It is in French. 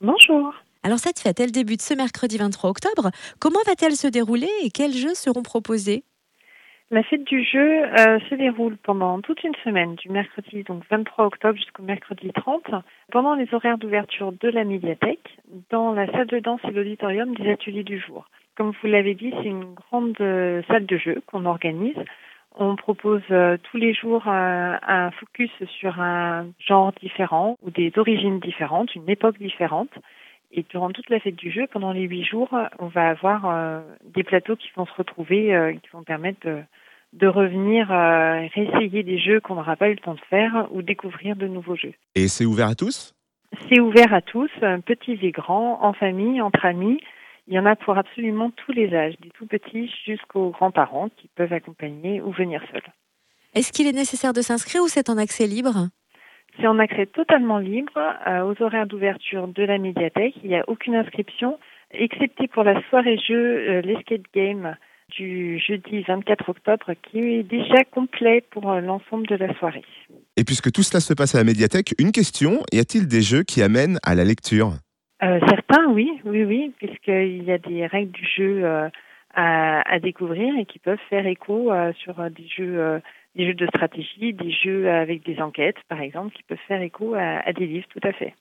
Bonjour. Alors cette fête, elle débute ce mercredi 23 octobre. Comment va-t-elle se dérouler et quels jeux seront proposés? La fête du jeu euh, se déroule pendant toute une semaine, du mercredi donc 23 octobre jusqu'au mercredi 30, pendant les horaires d'ouverture de la médiathèque, dans la salle de danse et l'auditorium des ateliers du jour. Comme vous l'avez dit, c'est une grande euh, salle de jeu qu'on organise. On propose euh, tous les jours euh, un focus sur un genre différent ou des origines différentes, une époque différente. Et durant toute la fête du jeu, pendant les huit jours, on va avoir euh, des plateaux qui vont se retrouver, euh, qui vont permettre de, de revenir euh, réessayer des jeux qu'on n'aura pas eu le temps de faire ou découvrir de nouveaux jeux. Et c'est ouvert à tous? C'est ouvert à tous, petits et grands, en famille, entre amis. Il y en a pour absolument tous les âges, des tout petits jusqu'aux grands-parents qui peuvent accompagner ou venir seuls. Est-ce qu'il est nécessaire de s'inscrire ou c'est en accès libre? C'est en accès totalement libre euh, aux horaires d'ouverture de la médiathèque. Il n'y a aucune inscription, excepté pour la soirée jeu, euh, l'escape game du jeudi 24 octobre, qui est déjà complet pour euh, l'ensemble de la soirée. Et puisque tout cela se passe à la médiathèque, une question, y a-t-il des jeux qui amènent à la lecture? Certains, oui, oui, oui, puisqu'il y a des règles du jeu euh, à, découvrir et qui peuvent faire écho euh, sur euh, des jeux, euh, des jeux de stratégie, des jeux avec des enquêtes, par exemple, qui peuvent faire écho à, à des livres, tout à fait.